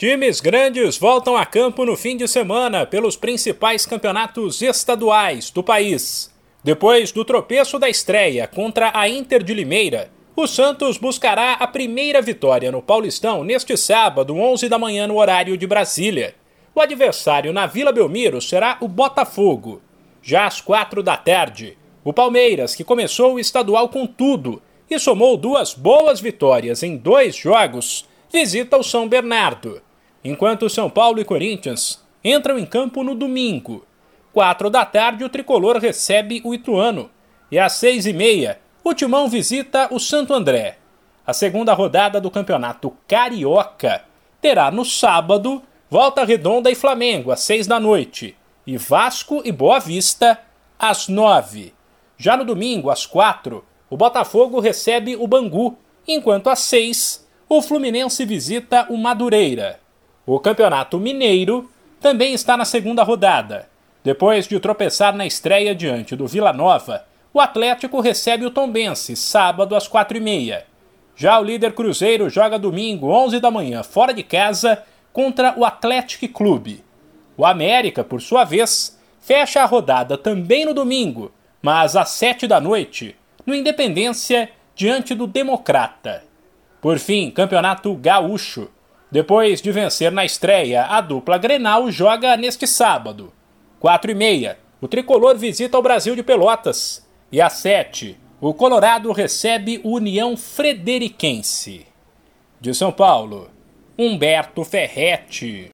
Times grandes voltam a campo no fim de semana pelos principais campeonatos estaduais do país. Depois do tropeço da estreia contra a Inter de Limeira, o Santos buscará a primeira vitória no Paulistão neste sábado, 11 da manhã, no horário de Brasília. O adversário na Vila Belmiro será o Botafogo. Já às quatro da tarde, o Palmeiras, que começou o estadual com tudo e somou duas boas vitórias em dois jogos, visita o São Bernardo enquanto São Paulo e Corinthians entram em campo no domingo. Quatro da tarde, o tricolor recebe o Ituano. E às seis e meia, o Timão visita o Santo André. A segunda rodada do Campeonato Carioca terá no sábado Volta Redonda e Flamengo às seis da noite e Vasco e Boa Vista às nove. Já no domingo, às quatro, o Botafogo recebe o Bangu, enquanto às seis, o Fluminense visita o Madureira. O Campeonato Mineiro também está na segunda rodada. Depois de tropeçar na estreia diante do Vila Nova, o Atlético recebe o Tombense sábado às quatro e meia. Já o líder Cruzeiro joga domingo, 11 da manhã, fora de casa, contra o Atlético Clube. O América, por sua vez, fecha a rodada também no domingo, mas às sete da noite, no Independência, diante do Democrata. Por fim, Campeonato Gaúcho. Depois de vencer na estreia, a dupla Grenal joga neste sábado. 4 e meia, o tricolor visita o Brasil de Pelotas. E às 7, o Colorado recebe o União Frederiquense. De São Paulo, Humberto Ferretti.